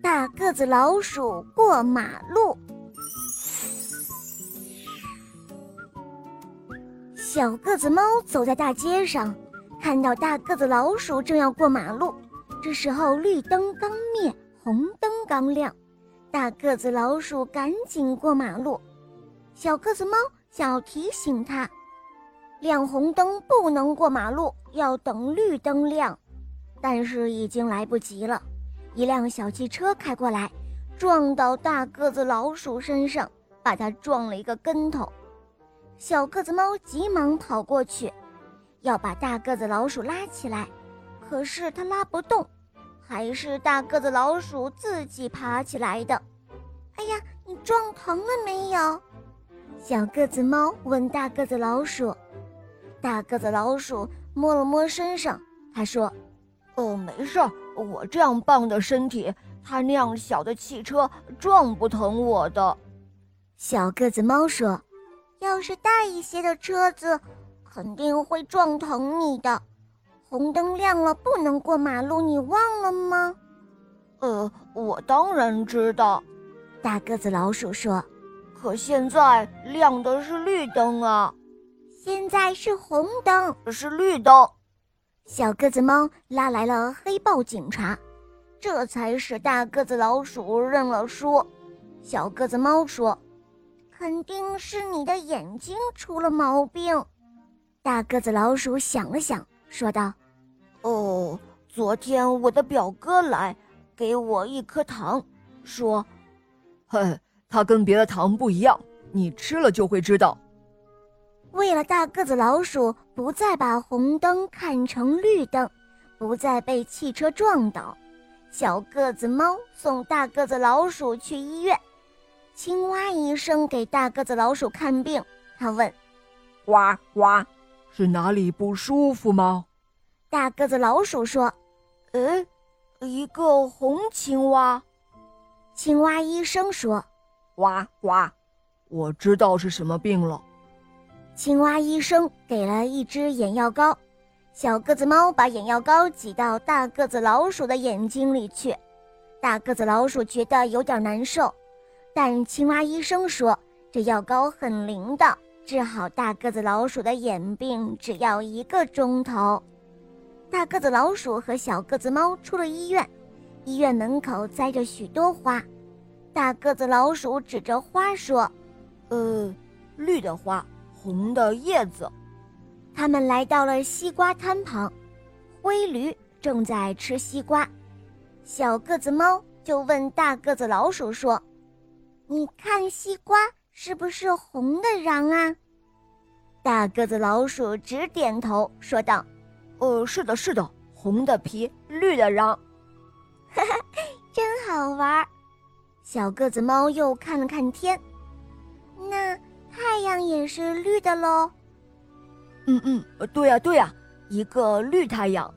大个子老鼠过马路。小个子猫走在大街上，看到大个子老鼠正要过马路。这时候绿灯刚灭，红灯刚亮，大个子老鼠赶紧过马路。小个子猫想要提醒它，亮红灯不能过马路，要等绿灯亮。但是已经来不及了，一辆小汽车开过来，撞到大个子老鼠身上，把它撞了一个跟头。小个子猫急忙跑过去，要把大个子老鼠拉起来，可是它拉不动，还是大个子老鼠自己爬起来的。哎呀，你撞疼了没有？小个子猫问大个子老鼠。大个子老鼠摸了摸身上，他说。哦，没事儿，我这样棒的身体，它那样小的汽车撞不疼我的。小个子猫说：“要是大一些的车子，肯定会撞疼你的。红灯亮了，不能过马路，你忘了吗？”呃，我当然知道。大个子老鼠说：“可现在亮的是绿灯啊，现在是红灯，是绿灯。”小个子猫拉来了黑豹警察，这才使大个子老鼠认了输。小个子猫说：“肯定是你的眼睛出了毛病。”大个子老鼠想了想，说道：“哦，昨天我的表哥来，给我一颗糖，说，嘿，它跟别的糖不一样，你吃了就会知道。”为了大个子老鼠不再把红灯看成绿灯，不再被汽车撞倒，小个子猫送大个子老鼠去医院。青蛙医生给大个子老鼠看病，他问：“呱呱，是哪里不舒服吗？”大个子老鼠说：“嗯，一个红青蛙。”青蛙医生说：“呱呱，我知道是什么病了。”青蛙医生给了一支眼药膏，小个子猫把眼药膏挤到大个子老鼠的眼睛里去，大个子老鼠觉得有点难受，但青蛙医生说这药膏很灵的，治好大个子老鼠的眼病只要一个钟头。大个子老鼠和小个子猫出了医院，医院门口栽着许多花，大个子老鼠指着花说：“呃，绿的花。”红的叶子，他们来到了西瓜摊旁，灰驴正在吃西瓜，小个子猫就问大个子老鼠说：“你看西瓜是不是红的瓤啊？”大个子老鼠直点头说道：“呃，是的，是的，红的皮，绿的瓤。”哈哈，真好玩。小个子猫又看了看天，那。太阳也是绿的喽。嗯嗯，对呀对呀，一个绿太阳。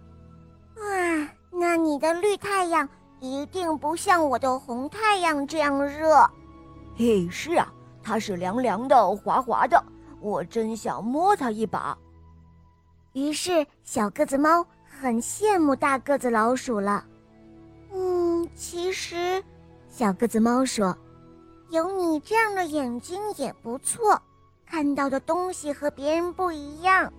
哇，那你的绿太阳一定不像我的红太阳这样热。嘿，是啊，它是凉凉的、滑滑的，我真想摸它一把。于是小个子猫很羡慕大个子老鼠了。嗯，其实，小个子猫说。有你这样的眼睛也不错，看到的东西和别人不一样。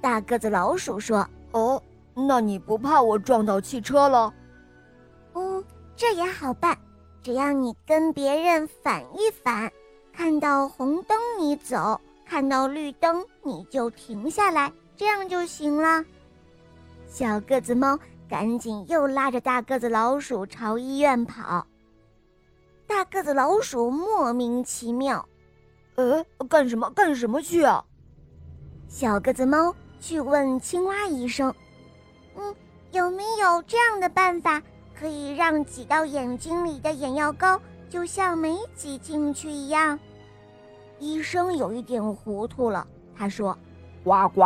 大个子老鼠说：“哦，那你不怕我撞到汽车了？”“嗯，这也好办，只要你跟别人反一反，看到红灯你走，看到绿灯你就停下来，这样就行了。”小个子猫赶紧又拉着大个子老鼠朝医院跑。大个子老鼠莫名其妙，呃，干什么干什么去啊？小个子猫去问青蛙医生：“嗯，有没有这样的办法，可以让挤到眼睛里的眼药膏就像没挤进去一样？”医生有一点糊涂了，他说：“呱呱，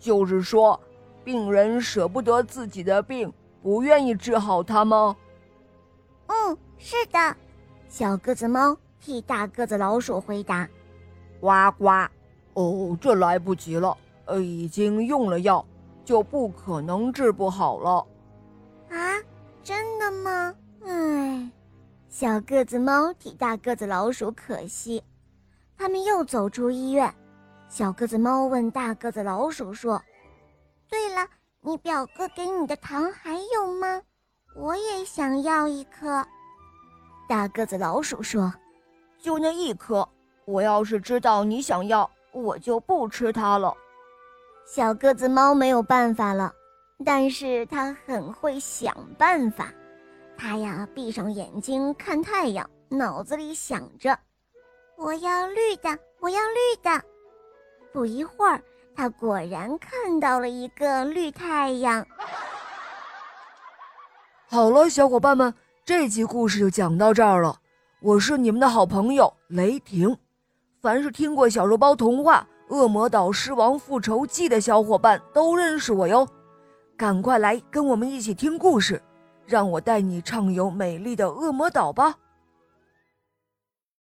就是说，病人舍不得自己的病，不愿意治好它吗？”“嗯，是的。”小个子猫替大个子老鼠回答：“呱呱，哦，这来不及了，呃，已经用了药，就不可能治不好了。”啊，真的吗？唉，小个子猫替大个子老鼠可惜。他们又走出医院，小个子猫问大个子老鼠说：“对了，你表哥给你的糖还有吗？我也想要一颗。”大个子老鼠说：“就那一颗。我要是知道你想要，我就不吃它了。”小个子猫没有办法了，但是它很会想办法。它呀，闭上眼睛看太阳，脑子里想着。我要绿的，我要绿的。不一会儿，他果然看到了一个绿太阳。好了，小伙伴们，这集故事就讲到这儿了。我是你们的好朋友雷霆。凡是听过小肉包童话《恶魔岛狮王复仇记》的小伙伴都认识我哟。赶快来跟我们一起听故事，让我带你畅游美丽的恶魔岛吧。